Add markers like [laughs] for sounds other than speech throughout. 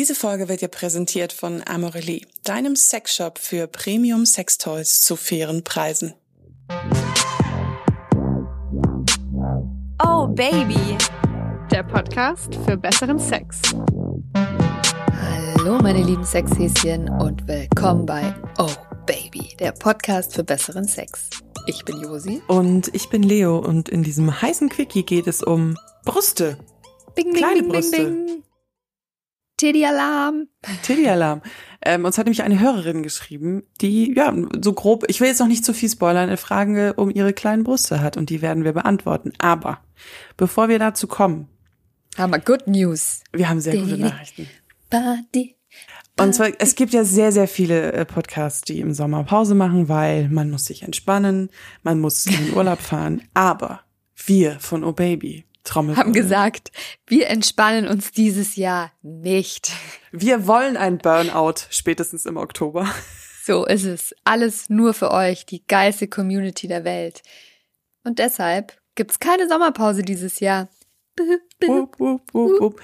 Diese Folge wird dir präsentiert von Amorelie, deinem Sexshop für Premium Sextoys zu fairen Preisen. Oh Baby, der Podcast für besseren Sex. Hallo meine lieben Sexhäschen und willkommen bei Oh Baby, der Podcast für besseren Sex. Ich bin Josi. Und ich bin Leo und in diesem heißen Quickie geht es um Brüste. Bing, bing, Kleine bing, Brüste. bing, bing. Teddy-Alarm. Tilly-Alarm. Ähm, uns hat nämlich eine Hörerin geschrieben, die, ja, so grob, ich will jetzt noch nicht zu viel spoilern, eine Frage um ihre kleinen Brüste hat und die werden wir beantworten. Aber bevor wir dazu kommen, Haben wir Good News. wir haben sehr gute. Nachrichten. Body. Und zwar, es gibt ja sehr, sehr viele äh, Podcasts, die im Sommer Pause machen, weil man muss sich entspannen, man muss in den Urlaub fahren. Aber wir von Oh Baby, Trommel. Haben gesagt, wir entspannen uns dieses Jahr nicht. Wir wollen ein Burnout spätestens im Oktober. So ist es. Alles nur für euch, die geilste Community der Welt. Und deshalb gibt's keine Sommerpause dieses Jahr. Wup, wup, wup.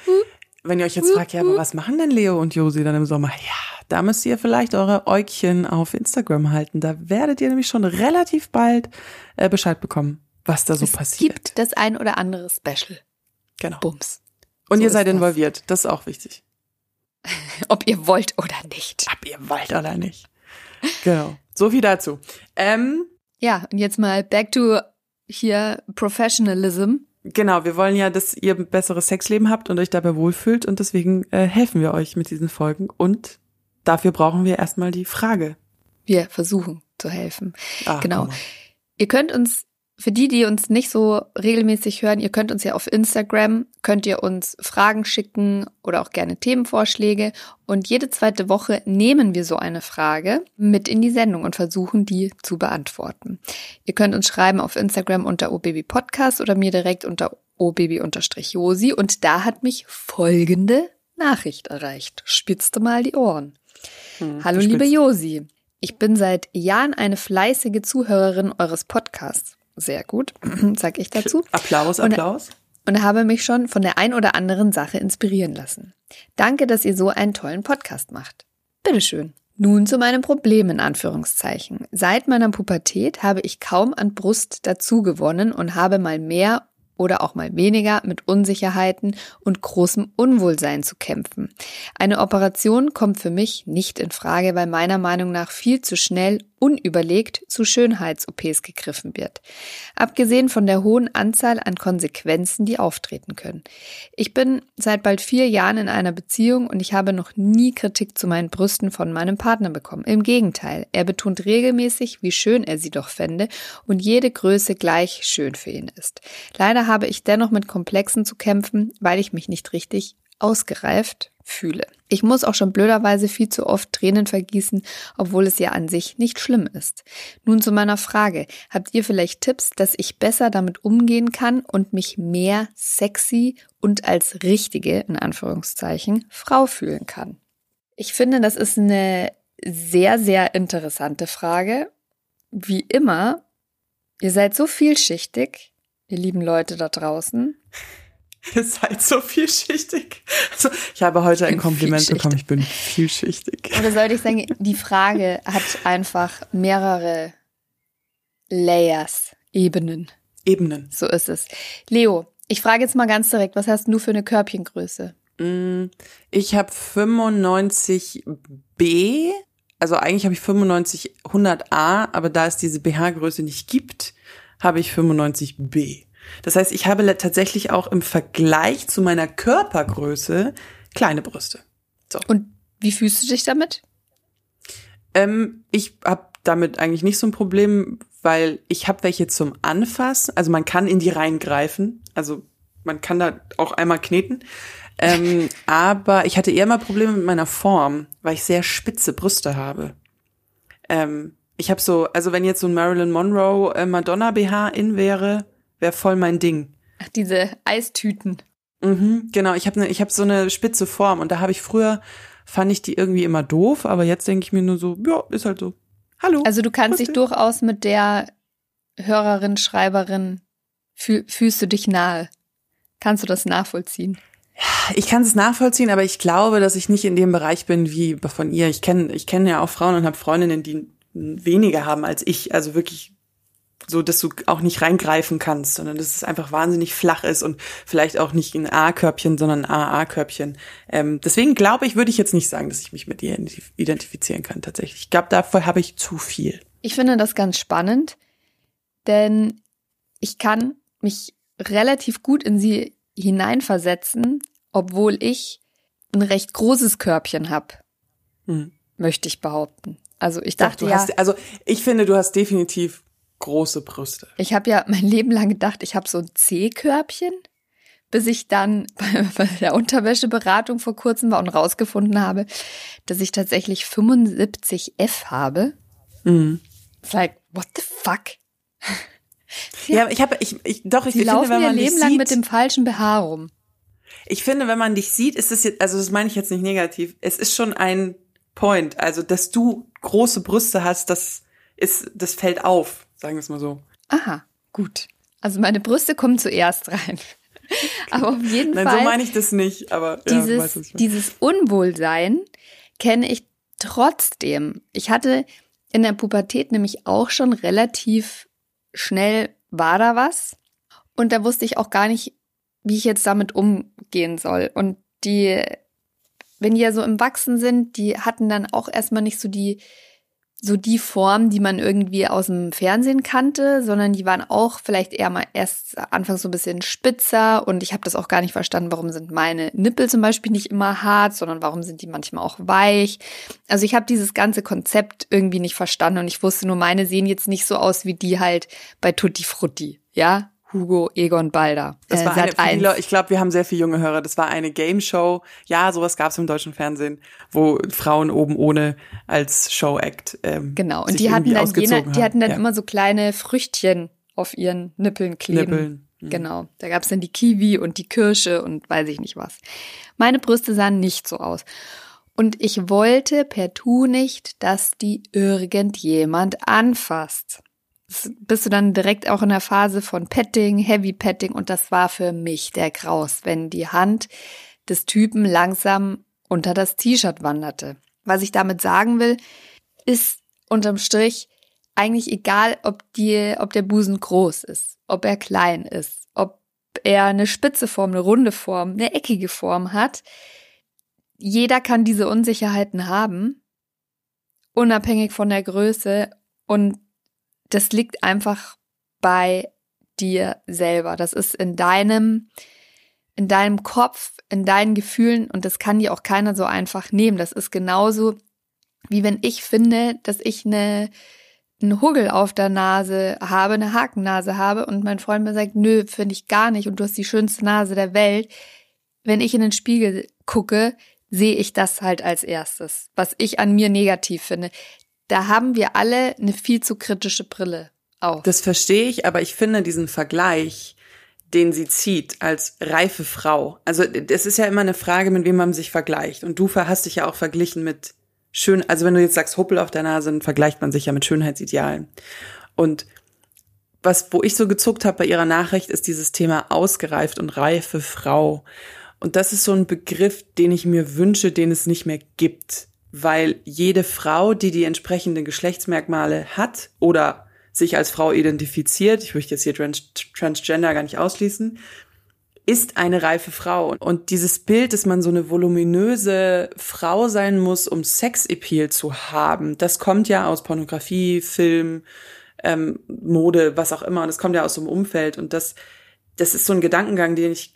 Wenn ihr euch jetzt fragt, ja, aber was machen denn Leo und Josi dann im Sommer? Ja, da müsst ihr vielleicht eure Äugchen auf Instagram halten. Da werdet ihr nämlich schon relativ bald äh, Bescheid bekommen, was da so es passiert. gibt das ein oder andere Special. genau. Bums. Und so ihr seid das. involviert. Das ist auch wichtig. [laughs] Ob ihr wollt oder nicht. Ab ihr wollt oder nicht. Genau. So viel dazu. Ähm, Ja, und jetzt mal back to hier Professionalism. genau, wir wollen ja, dass ihr ein besseres Sexleben habt und euch dabei wohlfühlt und deswegen äh, helfen wir euch mit diesen Folgen und dafür brauchen wir erstmal die Frage. Wir versuchen zu helfen. Ah, genau. Ihr könnt uns, für die, die uns nicht so regelmäßig hören, ihr könnt uns ja auf Instagram, könnt ihr uns Fragen schicken oder auch gerne Themenvorschläge. Und jede zweite Woche nehmen wir so eine Frage mit in die Sendung und versuchen, die zu beantworten. Ihr könnt uns schreiben auf Instagram unter obabypodcast oder mir direkt unter obaby-josi. Und da hat mich folgende Nachricht erreicht. Spitzte mal die Ohren. Hm, Hallo liebe Josi. Ich bin seit Jahren eine fleißige Zuhörerin eures Podcasts. Sehr gut, [clears throat] sag ich dazu. Applaus, Und- Applaus. Und habe mich schon von der ein oder anderen Sache inspirieren lassen. Danke, dass ihr so einen tollen Podcast macht. Bitteschön. Nun zu meinem Problem in Anführungszeichen. Seit meiner Pubertät habe ich kaum an Brust dazu gewonnen und habe mal mehr oder auch mal weniger mit Unsicherheiten und großem Unwohlsein zu kämpfen. Eine Operation kommt für mich nicht in Frage, weil meiner Meinung nach viel zu schnell unüberlegt zu Schönheits-OPs gegriffen wird. Abgesehen von der hohen Anzahl an Konsequenzen, die auftreten können. Ich bin seit bald vier Jahren in einer Beziehung und ich habe noch nie Kritik zu meinen Brüsten von meinem Partner bekommen. Im Gegenteil, er betont regelmäßig, wie schön er sie doch fände und jede Größe gleich schön für ihn ist. Leider habe ich dennoch mit Komplexen zu kämpfen, weil ich mich nicht richtig ausgereift fühle. Ich muss auch schon blöderweise viel zu oft Tränen vergießen, obwohl es ja an sich nicht schlimm ist. Nun zu meiner Frage. Habt ihr vielleicht Tipps, dass ich besser damit umgehen kann und mich mehr sexy und als richtige, in Anführungszeichen, Frau fühlen kann? Ich finde, das ist eine sehr, sehr interessante Frage. Wie immer, ihr seid so vielschichtig, ihr lieben Leute da draußen. [laughs] Ihr seid so vielschichtig. Also, ich habe heute ein Kompliment bekommen, ich bin vielschichtig. Oder sollte ich sagen, die Frage hat einfach mehrere Layers, Ebenen. Ebenen. So ist es. Leo, ich frage jetzt mal ganz direkt, was hast du für eine Körbchengröße? Mm, Ich habe 95b, also eigentlich habe ich 95 100a, aber da es diese BH-Größe nicht gibt, habe ich 95b. Das heißt, ich habe tatsächlich auch im Vergleich zu meiner Körpergröße kleine Brüste. Und wie fühlst du dich damit? Ähm, ich habe damit eigentlich nicht so ein Problem, weil ich habe welche zum Anfassen. Also man kann in die reingreifen. Also man kann da auch einmal kneten. Ähm, [laughs] aber ich hatte eher mal Probleme mit meiner Form, weil ich sehr spitze Brüste habe. Ähm, ich habe so, also wenn jetzt so ein Marilyn Monroe äh, Madonna BH in wäre, wäre voll mein Ding. Ach, diese Eistüten. Mhm, genau, ich habe ne, ich habe so eine spitze Form und da habe ich früher fand ich die irgendwie immer doof, aber jetzt denke ich mir nur so, ja, ist halt so. Hallo. Also du kannst dich durchaus mit der Hörerin, Schreiberin, fühl, fühlst du dich nahe? Kannst du das nachvollziehen? Ich kann es nachvollziehen, aber ich glaube, dass ich nicht in dem Bereich bin wie von ihr. Ich kenne ich kenne ja auch Frauen und habe Freundinnen, die weniger haben als ich. Also wirklich so, dass du auch nicht reingreifen kannst, sondern dass es einfach wahnsinnig flach ist und vielleicht auch nicht ein A-Körbchen, sondern ein AA-Körbchen. Ähm, deswegen glaube ich, würde ich jetzt nicht sagen, dass ich mich mit ihr identifizieren kann tatsächlich. Ich glaube, dafür habe ich zu viel. Ich finde das ganz spannend, denn ich kann mich relativ gut in sie hineinversetzen, obwohl ich ein recht großes Körbchen habe, hm. möchte ich behaupten. Also ich dachte Doch, ja, hast, also ich finde, du hast definitiv große Brüste. Ich habe ja mein [laughs] Leben lang gedacht, ich habe so ein C-Körbchen, bis ich dann [laughs] bei der Unterwäscheberatung vor kurzem war und rausgefunden habe, dass ich tatsächlich 75F habe. Mhm. It's like, what the fuck? [laughs] Ja, ich habe, ich, ich, doch, ich Sie finde, laufen wenn man ihr Leben lang sieht, mit dem falschen BH rum. Ich finde, wenn man dich sieht, ist es jetzt, also das meine ich jetzt nicht negativ, es ist schon ein Point. Also, dass du große Brüste hast, das ist, das fällt auf, sagen wir es mal so. Aha, gut. Also meine Brüste kommen zuerst rein. [laughs] aber auf jeden Nein, Fall. Nein, so meine ich das nicht, aber dieses, ja, dieses Unwohlsein kenne ich trotzdem. Ich hatte in der Pubertät nämlich auch schon relativ schnell war da was. Und da wusste ich auch gar nicht, wie ich jetzt damit umgehen soll. Und die, wenn die ja so im Wachsen sind, die hatten dann auch erstmal nicht so die, so die Form, die man irgendwie aus dem Fernsehen kannte, sondern die waren auch vielleicht eher mal erst anfangs so ein bisschen spitzer und ich habe das auch gar nicht verstanden, warum sind meine Nippel zum Beispiel nicht immer hart, sondern warum sind die manchmal auch weich. Also ich habe dieses ganze Konzept irgendwie nicht verstanden und ich wusste nur, meine sehen jetzt nicht so aus wie die halt bei Tutti Frutti, ja, Hugo Egon Balder. Das war äh, eine, ich glaube, wir haben sehr viele junge Hörer. Das war eine Game Show. Ja, sowas gab es im deutschen Fernsehen, wo Frauen oben ohne als Show-Act. Ähm, genau, und die hatten dann, jener, die hatten dann ja. immer so kleine Früchtchen auf ihren Nippeln kleben. Nippeln. Mhm. Genau. Da gab es dann die Kiwi und die Kirsche und weiß ich nicht was. Meine Brüste sahen nicht so aus. Und ich wollte per Tu nicht, dass die irgendjemand anfasst bist du dann direkt auch in der Phase von Petting, Heavy Petting und das war für mich der Graus, wenn die Hand des Typen langsam unter das T-Shirt wanderte. Was ich damit sagen will, ist unterm Strich eigentlich egal, ob die, ob der Busen groß ist, ob er klein ist, ob er eine spitze Form, eine runde Form, eine eckige Form hat. Jeder kann diese Unsicherheiten haben, unabhängig von der Größe und das liegt einfach bei dir selber. Das ist in deinem, in deinem Kopf, in deinen Gefühlen und das kann dir auch keiner so einfach nehmen. Das ist genauso, wie wenn ich finde, dass ich eine, einen Huggel auf der Nase habe, eine Hakennase habe und mein Freund mir sagt, nö, finde ich gar nicht und du hast die schönste Nase der Welt. Wenn ich in den Spiegel gucke, sehe ich das halt als erstes, was ich an mir negativ finde da haben wir alle eine viel zu kritische Brille auch. Das verstehe ich, aber ich finde diesen Vergleich, den sie zieht als reife Frau. Also es ist ja immer eine Frage, mit wem man sich vergleicht. Und du hast dich ja auch verglichen mit schön, also wenn du jetzt sagst Huppel auf der Nase, dann vergleicht man sich ja mit Schönheitsidealen. Und was, wo ich so gezuckt habe bei ihrer Nachricht, ist dieses Thema ausgereift und reife Frau. Und das ist so ein Begriff, den ich mir wünsche, den es nicht mehr gibt weil jede Frau, die die entsprechenden Geschlechtsmerkmale hat oder sich als Frau identifiziert, ich möchte jetzt hier Trans Transgender gar nicht ausschließen, ist eine reife Frau. Und dieses Bild, dass man so eine voluminöse Frau sein muss, um Sexappeal zu haben, das kommt ja aus Pornografie, Film, ähm, Mode, was auch immer. Und das kommt ja aus so einem Umfeld. Und das, das ist so ein Gedankengang, den ich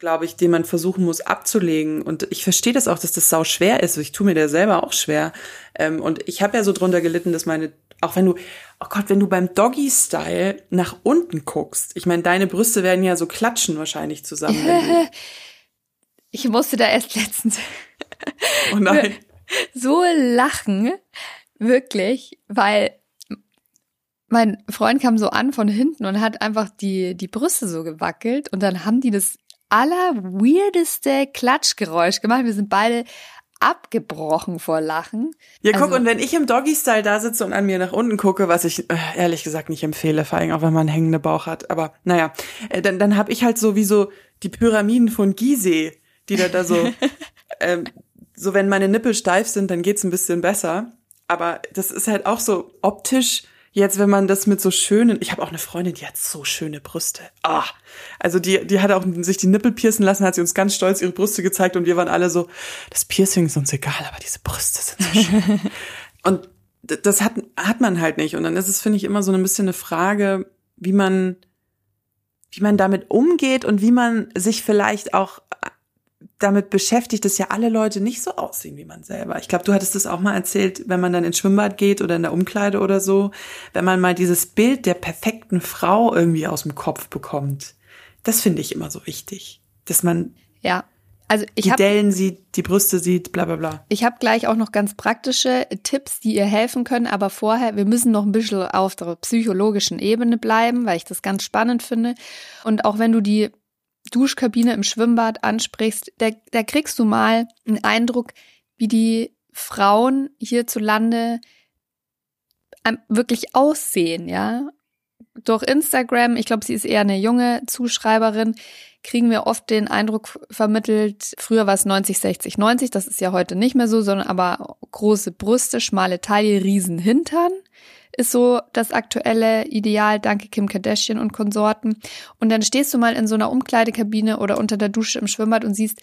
glaube ich, den man versuchen muss abzulegen. Und ich verstehe das auch, dass das sau schwer ist. Ich tue mir da selber auch schwer. Ähm, und ich habe ja so drunter gelitten, dass meine, auch wenn du, oh Gott, wenn du beim Doggy-Style nach unten guckst, ich meine, deine Brüste werden ja so klatschen wahrscheinlich zusammen. [laughs] ich musste da erst letztens oh nein. [laughs] so lachen, wirklich, weil mein Freund kam so an von hinten und hat einfach die, die Brüste so gewackelt und dann haben die das aller weirdeste Klatschgeräusch gemacht. Wir sind beide abgebrochen vor Lachen. Ja, guck, also, und wenn ich im Doggy-Style da sitze und an mir nach unten gucke, was ich äh, ehrlich gesagt nicht empfehle, vor allem auch wenn man einen hängenden Bauch hat, aber naja, äh, dann, dann habe ich halt so wie so die Pyramiden von Gizeh die da, da so, [laughs] ähm, so wenn meine Nippel steif sind, dann geht's ein bisschen besser. Aber das ist halt auch so optisch jetzt, wenn man das mit so schönen, ich habe auch eine Freundin, die hat so schöne Brüste. Ah, also die, die hat auch sich die Nippel piercen lassen, hat sie uns ganz stolz ihre Brüste gezeigt und wir waren alle so, das Piercing ist uns egal, aber diese Brüste sind so schön. [laughs] und das hat, hat man halt nicht. Und dann ist es, finde ich, immer so ein bisschen eine Frage, wie man, wie man damit umgeht und wie man sich vielleicht auch damit beschäftigt, dass ja alle Leute nicht so aussehen wie man selber. Ich glaube, du hattest es auch mal erzählt, wenn man dann ins Schwimmbad geht oder in der Umkleide oder so, wenn man mal dieses Bild der perfekten Frau irgendwie aus dem Kopf bekommt. Das finde ich immer so wichtig, dass man ja. Also ich die hab, Dellen sieht, die Brüste sieht, bla bla bla. Ich habe gleich auch noch ganz praktische Tipps, die ihr helfen können, aber vorher, wir müssen noch ein bisschen auf der psychologischen Ebene bleiben, weil ich das ganz spannend finde. Und auch wenn du die Duschkabine im Schwimmbad ansprichst, da, da kriegst du mal einen Eindruck, wie die Frauen hierzulande wirklich aussehen, ja. Durch Instagram, ich glaube, sie ist eher eine junge Zuschreiberin, kriegen wir oft den Eindruck vermittelt, früher war es 90, 60, 90, das ist ja heute nicht mehr so, sondern aber große Brüste, schmale Taille, riesen Hintern ist so das aktuelle Ideal, danke Kim Kardashian und Konsorten. Und dann stehst du mal in so einer Umkleidekabine oder unter der Dusche im Schwimmbad und siehst,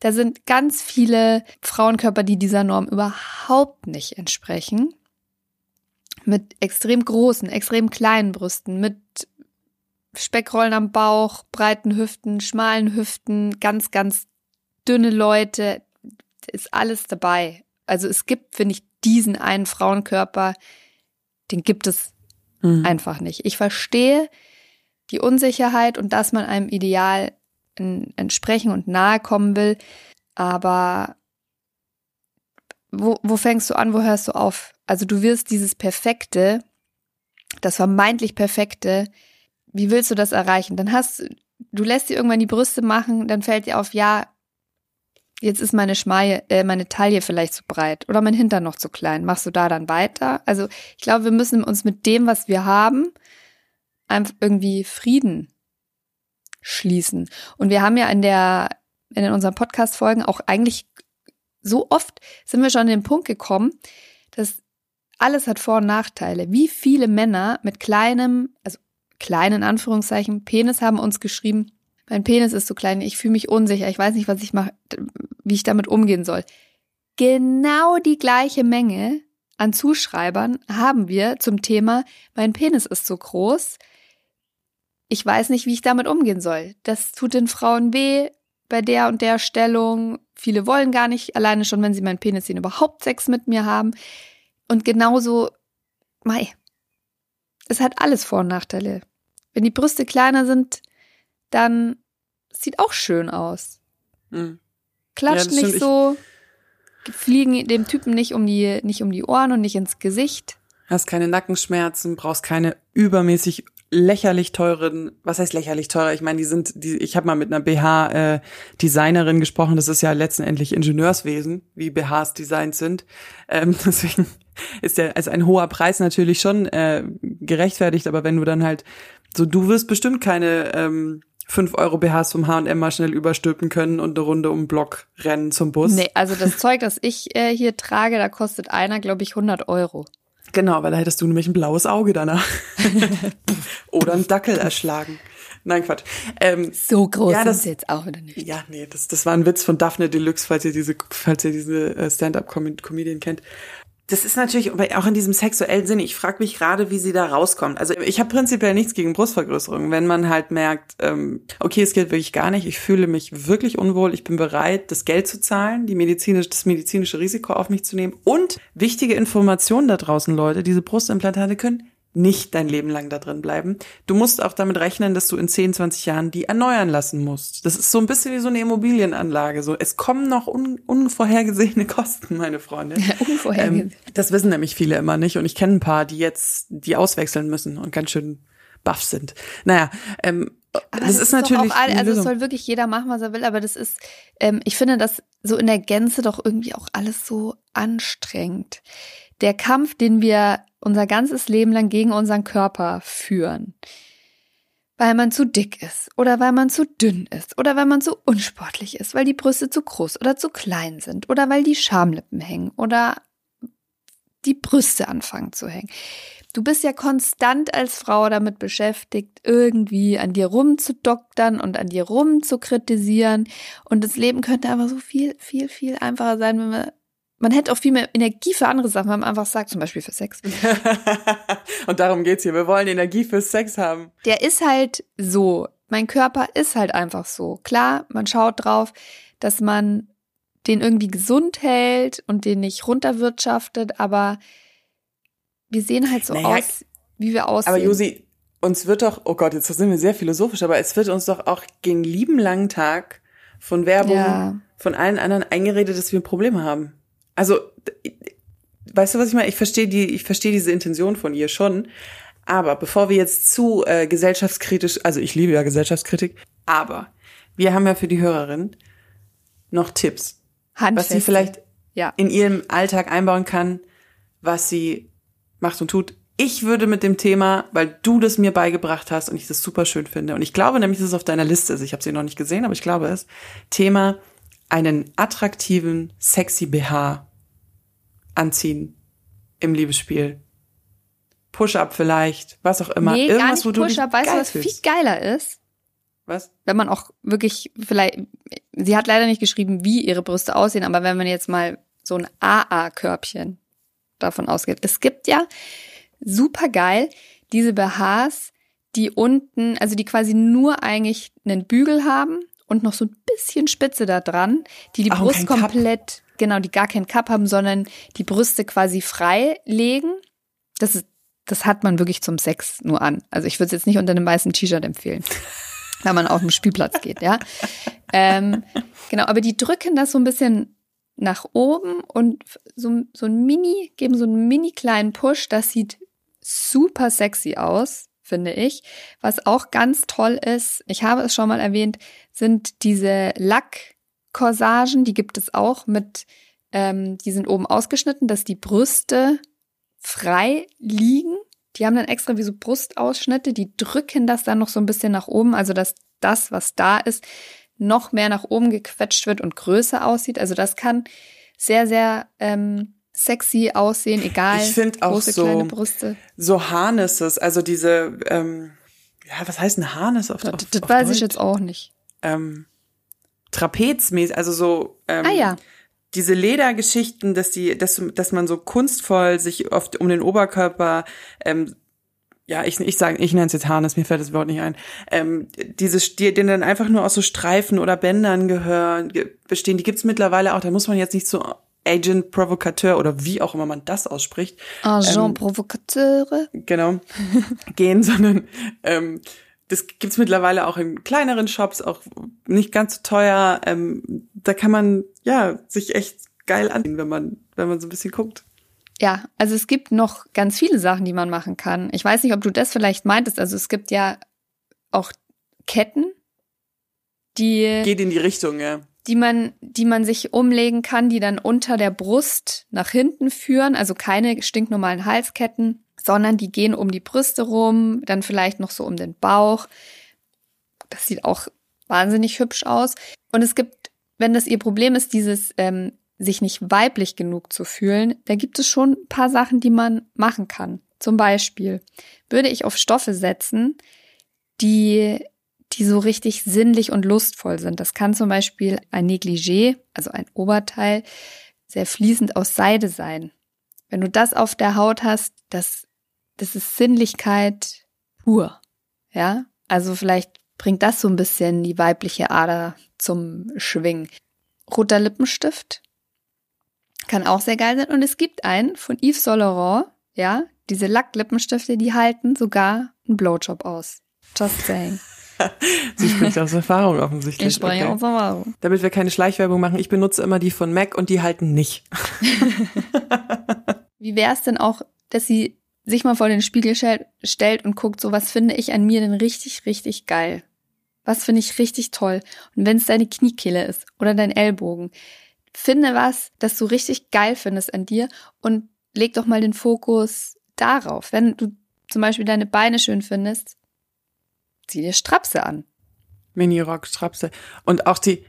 da sind ganz viele Frauenkörper, die dieser Norm überhaupt nicht entsprechen. Mit extrem großen, extrem kleinen Brüsten, mit Speckrollen am Bauch, breiten Hüften, schmalen Hüften, ganz, ganz dünne Leute, ist alles dabei. Also es gibt, finde ich, diesen einen Frauenkörper, den gibt es mhm. einfach nicht. Ich verstehe die Unsicherheit und dass man einem Ideal entsprechen und nahe kommen will, aber wo, wo fängst du an, wo hörst du auf? Also du wirst dieses Perfekte, das vermeintlich Perfekte, wie willst du das erreichen? Dann hast du lässt dir irgendwann die Brüste machen, dann fällt dir auf, ja, jetzt ist meine Schmaie, äh, meine Taille vielleicht zu breit oder mein Hintern noch zu klein. Machst du da dann weiter? Also ich glaube, wir müssen uns mit dem, was wir haben, einfach irgendwie Frieden schließen. Und wir haben ja in der, in unseren Podcast-Folgen auch eigentlich so oft sind wir schon an den Punkt gekommen, dass alles hat Vor- und Nachteile. Wie viele Männer mit kleinem, also kleinen Anführungszeichen, Penis haben uns geschrieben, mein Penis ist zu klein, ich fühle mich unsicher, ich weiß nicht, was ich mache, wie ich damit umgehen soll. Genau die gleiche Menge an Zuschreibern haben wir zum Thema, mein Penis ist zu groß, ich weiß nicht, wie ich damit umgehen soll. Das tut den Frauen weh bei der und der Stellung. Viele wollen gar nicht, alleine schon, wenn sie meinen Penis sehen, überhaupt Sex mit mir haben. Und genauso, mei, es hat alles Vor- und Nachteile. Wenn die Brüste kleiner sind, dann sieht auch schön aus. Mhm. Klatscht ja, nicht so, fliegen dem Typen nicht um die, nicht um die Ohren und nicht ins Gesicht. Hast keine Nackenschmerzen, brauchst keine übermäßig lächerlich teuren, was heißt lächerlich teurer? Ich meine, die sind, die, ich habe mal mit einer BH-Designerin äh, gesprochen, das ist ja letztendlich Ingenieurswesen, wie BHs designt sind. Ähm, [laughs] deswegen ist der, also ein hoher Preis natürlich schon äh, gerechtfertigt, aber wenn du dann halt, so du wirst bestimmt keine ähm, 5 Euro BHs vom H&M mal schnell überstülpen können und eine Runde um den Block rennen zum Bus. Nee, also das Zeug, das ich äh, hier trage, da kostet einer, glaube ich, 100 Euro. Genau, weil da hättest du nämlich ein blaues Auge danach. [laughs] Oder einen Dackel erschlagen. Nein, Quatsch. Ähm, so groß ja, das, ist jetzt auch wieder nicht. Ja, nee, das, das war ein Witz von Daphne Deluxe, falls ihr diese, falls ihr diese äh, Stand-up-Comedian kennt das ist natürlich auch in diesem sexuellen Sinne. Ich frage mich gerade, wie sie da rauskommt. Also ich habe prinzipiell nichts gegen Brustvergrößerung. Wenn man halt merkt, ähm, okay, es geht wirklich gar nicht, ich fühle mich wirklich unwohl, ich bin bereit, das Geld zu zahlen, die medizinisch, das medizinische Risiko auf mich zu nehmen. Und wichtige Informationen da draußen, Leute, diese Brustimplantate können nicht dein Leben lang da drin bleiben. Du musst auch damit rechnen, dass du in 10, 20 Jahren die erneuern lassen musst. Das ist so ein bisschen wie so eine Immobilienanlage. So, es kommen noch un unvorhergesehene [laughs] Kosten, meine Freunde. [laughs] Unvorhergesehen. Ähm, das wissen nämlich viele immer nicht. Und ich kenne ein paar, die jetzt die auswechseln müssen und ganz schön baff sind. Naja, ähm, aber das, ist, ist natürlich. All, also es soll wirklich jeder machen, was er will, aber das ist, ähm, ich finde das so in der Gänze doch irgendwie auch alles so anstrengend. Der Kampf, den wir unser ganzes Leben lang gegen unseren Körper führen. weil man zu dick ist oder weil man zu dünn ist oder weil man zu unsportlich ist, weil die Brüste zu groß oder zu klein sind oder weil die Schamlippen hängen oder die Brüste anfangen zu hängen. Du bist ja konstant als Frau damit beschäftigt, irgendwie an dir rumzudoktern und an dir rumzukritisieren. Und das Leben könnte aber so viel, viel, viel einfacher sein, wenn wir man hätte auch viel mehr Energie für andere Sachen, wenn man einfach sagt, zum Beispiel für Sex. [laughs] und darum geht's hier. Wir wollen Energie für Sex haben. Der ist halt so. Mein Körper ist halt einfach so. Klar, man schaut drauf, dass man den irgendwie gesund hält und den nicht runterwirtschaftet, aber wir sehen halt so naja, aus, wie wir aussehen. Aber Josi, uns wird doch, oh Gott, jetzt sind wir sehr philosophisch, aber es wird uns doch auch gegen lieben langen Tag von Werbung, ja. von allen anderen eingeredet, dass wir Probleme haben. Also, weißt du, was ich meine? Ich verstehe die, ich verstehe diese Intention von ihr schon. Aber bevor wir jetzt zu äh, gesellschaftskritisch, also ich liebe ja Gesellschaftskritik, aber wir haben ja für die Hörerin noch Tipps, Handfeste. was sie vielleicht ja. in ihrem Alltag einbauen kann, was sie macht und tut. Ich würde mit dem Thema, weil du das mir beigebracht hast und ich das super schön finde, und ich glaube nämlich, dass es auf deiner Liste ist, ich habe sie noch nicht gesehen, aber ich glaube es, Thema einen attraktiven, sexy BH anziehen im Liebesspiel. Push-up vielleicht, was auch immer. Nee, Irgendwas, gar nicht Push-up. Weißt du, was viel geiler ist? Was? Wenn man auch wirklich vielleicht, sie hat leider nicht geschrieben, wie ihre Brüste aussehen, aber wenn man jetzt mal so ein AA-Körbchen davon ausgeht. Es gibt ja super geil diese BHs, die unten, also die quasi nur eigentlich einen Bügel haben und noch so ein bisschen Spitze da dran, die die Brust komplett. Genau, die gar keinen Cup haben, sondern die Brüste quasi frei legen. Das ist, das hat man wirklich zum Sex nur an. Also ich würde es jetzt nicht unter einem weißen T-Shirt empfehlen, [laughs] wenn man auf den Spielplatz geht, ja. ähm, genau, aber die drücken das so ein bisschen nach oben und so, so ein Mini, geben so einen mini kleinen Push. Das sieht super sexy aus finde ich. Was auch ganz toll ist, ich habe es schon mal erwähnt, sind diese Lackkorsagen, die gibt es auch mit, ähm, die sind oben ausgeschnitten, dass die Brüste frei liegen. Die haben dann extra wie so Brustausschnitte, die drücken das dann noch so ein bisschen nach oben, also dass das, was da ist, noch mehr nach oben gequetscht wird und größer aussieht. Also das kann sehr, sehr ähm, sexy aussehen, egal. Ich finde auch große, so, kleine Brüste. so Harnesses, also diese, ähm, ja, was heißt ein Harness auf, das, auf, das auf weiß Deutsch? ich jetzt auch nicht. Ähm, Trapezmäßig, also so, ähm, ah, ja. diese Ledergeschichten, dass die, dass, dass man so kunstvoll sich oft um den Oberkörper ähm, ja, ich, ich sage, ich nenne es jetzt Harness, mir fällt das Wort nicht ein, ähm, diese, die, die dann einfach nur aus so Streifen oder Bändern gehören, bestehen, die gibt's mittlerweile auch, da muss man jetzt nicht so Agent Provocateur oder wie auch immer man das ausspricht. Agent ähm, Provocateure. Genau. [laughs] gehen, sondern ähm, das gibt's mittlerweile auch in kleineren Shops, auch nicht ganz so teuer. Ähm, da kann man ja sich echt geil ansehen, wenn man wenn man so ein bisschen guckt. Ja, also es gibt noch ganz viele Sachen, die man machen kann. Ich weiß nicht, ob du das vielleicht meintest. Also es gibt ja auch Ketten, die geht in die Richtung, ja die man, die man sich umlegen kann, die dann unter der Brust nach hinten führen, also keine stinknormalen Halsketten, sondern die gehen um die Brüste rum, dann vielleicht noch so um den Bauch. Das sieht auch wahnsinnig hübsch aus. Und es gibt, wenn das ihr Problem ist, dieses ähm, sich nicht weiblich genug zu fühlen, da gibt es schon ein paar Sachen, die man machen kann. Zum Beispiel würde ich auf Stoffe setzen, die die so richtig sinnlich und lustvoll sind. Das kann zum Beispiel ein Negligé, also ein Oberteil, sehr fließend aus Seide sein. Wenn du das auf der Haut hast, das, das ist Sinnlichkeit pur. Ja, also vielleicht bringt das so ein bisschen die weibliche Ader zum Schwingen. Roter Lippenstift kann auch sehr geil sein. Und es gibt einen von Yves Saint Laurent, ja, diese Lacklippensstifte, die halten sogar einen Blowjob aus. Just saying. [laughs] Sie spricht aus Erfahrung offensichtlich. Ich spreche okay. aus Erfahrung. Damit wir keine Schleichwerbung machen, ich benutze immer die von Mac und die halten nicht. [laughs] [laughs] Wie wäre es denn auch, dass sie sich mal vor den Spiegel stellt und guckt, so was finde ich an mir denn richtig, richtig geil? Was finde ich richtig toll? Und wenn es deine Kniekehle ist oder dein Ellbogen, finde was, das du richtig geil findest an dir und leg doch mal den Fokus darauf. Wenn du zum Beispiel deine Beine schön findest, zieh dir Strapse an. Mini-Rock, Strapse. Und auch die,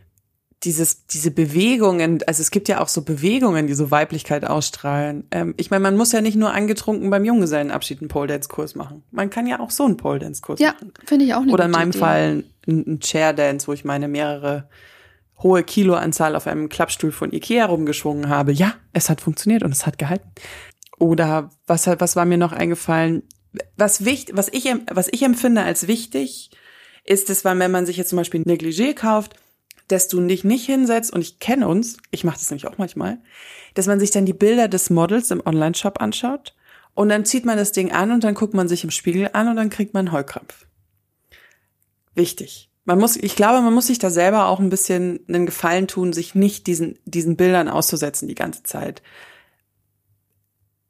dieses, diese Bewegungen, also es gibt ja auch so Bewegungen, die so Weiblichkeit ausstrahlen. Ähm, ich meine, man muss ja nicht nur angetrunken beim Junggesellenabschied einen Pole Dance Kurs machen. Man kann ja auch so einen Pole Dance Kurs Ja, machen. finde ich auch eine Oder in meinem Idee. Fall ein, Chair Dance, wo ich meine mehrere hohe Kiloanzahl auf einem Klappstuhl von Ikea rumgeschwungen habe. Ja, es hat funktioniert und es hat gehalten. Oder was, was war mir noch eingefallen? Was wichtig, was ich, was ich empfinde als wichtig, ist es, wenn man sich jetzt zum Beispiel ein Negligé kauft, dass du dich nicht hinsetzt, und ich kenne uns, ich mache das nämlich auch manchmal, dass man sich dann die Bilder des Models im Online-Shop anschaut und dann zieht man das Ding an und dann guckt man sich im Spiegel an und dann kriegt man einen Heulkrampf. Wichtig. Man muss, ich glaube, man muss sich da selber auch ein bisschen einen Gefallen tun, sich nicht diesen, diesen Bildern auszusetzen die ganze Zeit.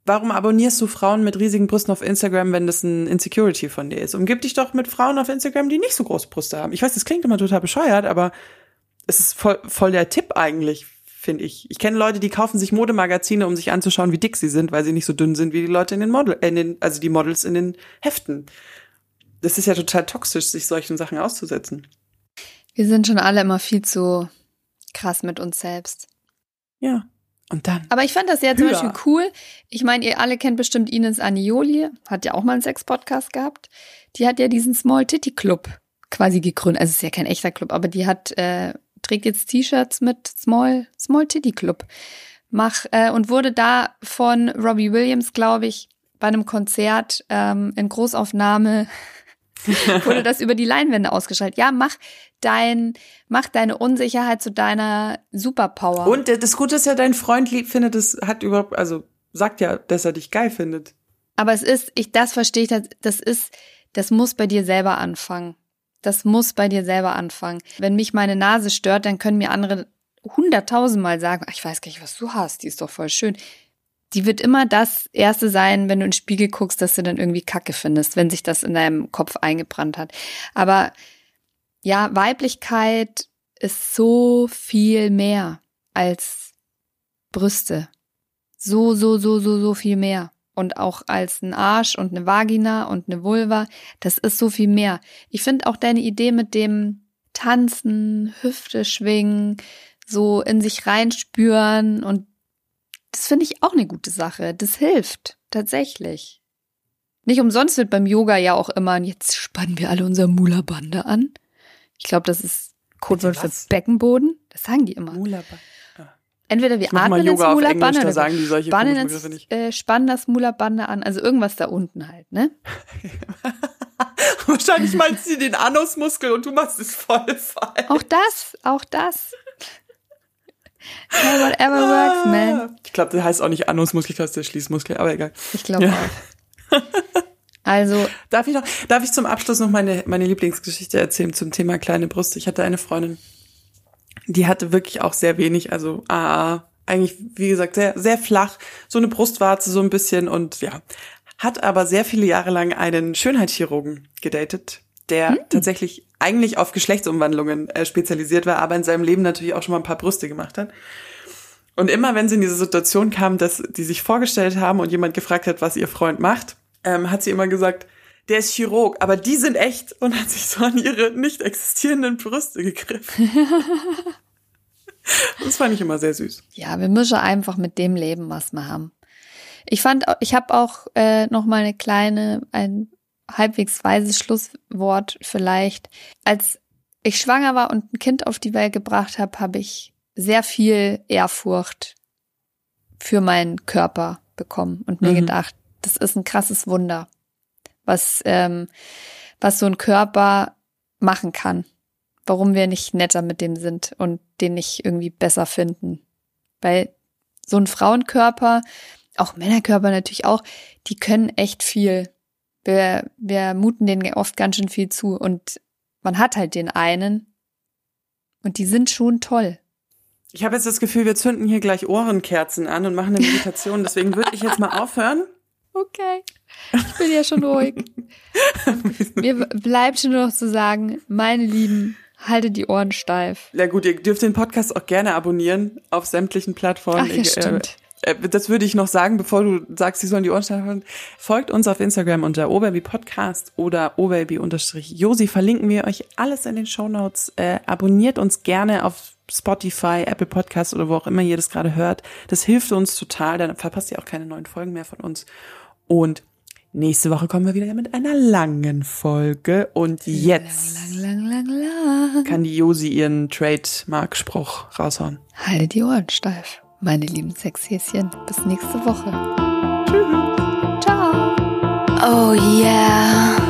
Warum abonnierst du Frauen mit riesigen Brüsten auf Instagram, wenn das ein Insecurity von dir ist? Umgib dich doch mit Frauen auf Instagram, die nicht so große Brüste haben. Ich weiß, das klingt immer total bescheuert, aber es ist voll, voll der Tipp eigentlich, finde ich. Ich kenne Leute, die kaufen sich Modemagazine, um sich anzuschauen, wie dick sie sind, weil sie nicht so dünn sind wie die Leute in den Model, äh, in den, also die Models in den Heften. Das ist ja total toxisch, sich solchen Sachen auszusetzen. Wir sind schon alle immer viel zu krass mit uns selbst. Ja. Und dann. Aber ich fand das ja zum Höher. Beispiel cool. Ich meine, ihr alle kennt bestimmt Ines Anioli, hat ja auch mal einen Sex-Podcast gehabt. Die hat ja diesen Small Titty Club quasi gegründet. Also es ist ja kein echter Club, aber die hat, äh, trägt jetzt T-Shirts mit Small, Small Titty Club. Mach, äh, und wurde da von Robbie Williams, glaube ich, bei einem Konzert ähm, in Großaufnahme [laughs] wurde das über die Leinwände ausgeschaltet. Ja, mach dein, mach deine Unsicherheit zu deiner Superpower. Und äh, das Gute ist ja, dein Freund lieb findet, das hat überhaupt, also sagt ja, dass er dich geil findet. Aber es ist, ich, das verstehe ich, das, das ist, das muss bei dir selber anfangen. Das muss bei dir selber anfangen. Wenn mich meine Nase stört, dann können mir andere hunderttausendmal sagen, ich weiß gar nicht, was du hast, die ist doch voll schön. Die wird immer das Erste sein, wenn du in den Spiegel guckst, dass du dann irgendwie Kacke findest, wenn sich das in deinem Kopf eingebrannt hat. Aber ja, Weiblichkeit ist so viel mehr als Brüste. So, so, so, so, so viel mehr. Und auch als ein Arsch und eine Vagina und eine Vulva, das ist so viel mehr. Ich finde auch deine Idee mit dem Tanzen, Hüfte schwingen, so in sich reinspüren und das finde ich auch eine gute Sache. Das hilft tatsächlich. Nicht umsonst wird beim Yoga ja auch immer, jetzt spannen wir alle unser Mula-Bande an. Ich glaube, das ist Codewort für? Beckenboden. Das sagen die immer. Mulaba. Entweder wir atmen ins Yoga auf Mula Englisch, Bande da oder sagen die solche komischen ins, äh, spannen das Mula Bande an. Also irgendwas da unten halt, ne? [laughs] Wahrscheinlich meinst sie den Anusmuskel und du machst es voll falsch. Auch das, auch das. Hey, whatever works, man. Ich glaube, der heißt auch nicht Anusmuskel, das ist der Schließmuskel, aber egal. Ich glaube Ja. auch. Also, Darf ich noch, darf ich zum Abschluss noch meine, meine Lieblingsgeschichte erzählen zum Thema kleine Brüste? Ich hatte eine Freundin, die hatte wirklich auch sehr wenig, also AA, eigentlich, wie gesagt, sehr, sehr flach, so eine Brustwarze so ein bisschen und ja, hat aber sehr viele Jahre lang einen Schönheitschirurgen gedatet, der tatsächlich eigentlich auf Geschlechtsumwandlungen äh, spezialisiert war, aber in seinem Leben natürlich auch schon mal ein paar Brüste gemacht hat. Und immer wenn sie in diese Situation kam, dass die sich vorgestellt haben und jemand gefragt hat, was ihr Freund macht, ähm, hat sie immer gesagt, der ist Chirurg, aber die sind echt und hat sich so an ihre nicht existierenden Brüste gegriffen. [laughs] das fand ich immer sehr süß. ja, wir müssen einfach mit dem leben, was wir haben. Ich fand, ich habe auch äh, noch mal eine kleine, ein halbwegs weises Schlusswort vielleicht. Als ich schwanger war und ein Kind auf die Welt gebracht habe, habe ich sehr viel Ehrfurcht für meinen Körper bekommen und mir Mhm. gedacht, das ist ein krasses Wunder, was, ähm, was so ein Körper machen kann. Warum wir nicht netter mit dem sind und den nicht irgendwie besser finden. Weil so ein Frauenkörper, auch Männerkörper natürlich auch, die können echt viel. Wir, wir muten denen oft ganz schön viel zu und man hat halt den einen und die sind schon toll. Ich habe jetzt das Gefühl, wir zünden hier gleich Ohrenkerzen an und machen eine Meditation. Deswegen würde ich jetzt mal [laughs] aufhören. Okay. Ich bin ja schon ruhig. [laughs] Mir bleibt schon nur noch zu sagen, meine Lieben, haltet die Ohren steif. Ja gut, ihr dürft den Podcast auch gerne abonnieren auf sämtlichen Plattformen. Ach ja, äh, stimmt. Äh, das würde ich noch sagen, bevor du sagst, sie sollen die Ohren schnallen. Folgt uns auf Instagram unter obaby podcast oder obaby-josi. Verlinken wir euch alles in den Show Notes. Äh, abonniert uns gerne auf Spotify, Apple Podcast oder wo auch immer ihr das gerade hört. Das hilft uns total. Dann verpasst ihr auch keine neuen Folgen mehr von uns. Und nächste Woche kommen wir wieder mit einer langen Folge. Und jetzt Lang, lang, lang, kann die Josi ihren Trademark-Spruch raushauen. Halte die Ohren steif, meine lieben Sexhäschen. Bis nächste Woche. Ciao. Oh yeah.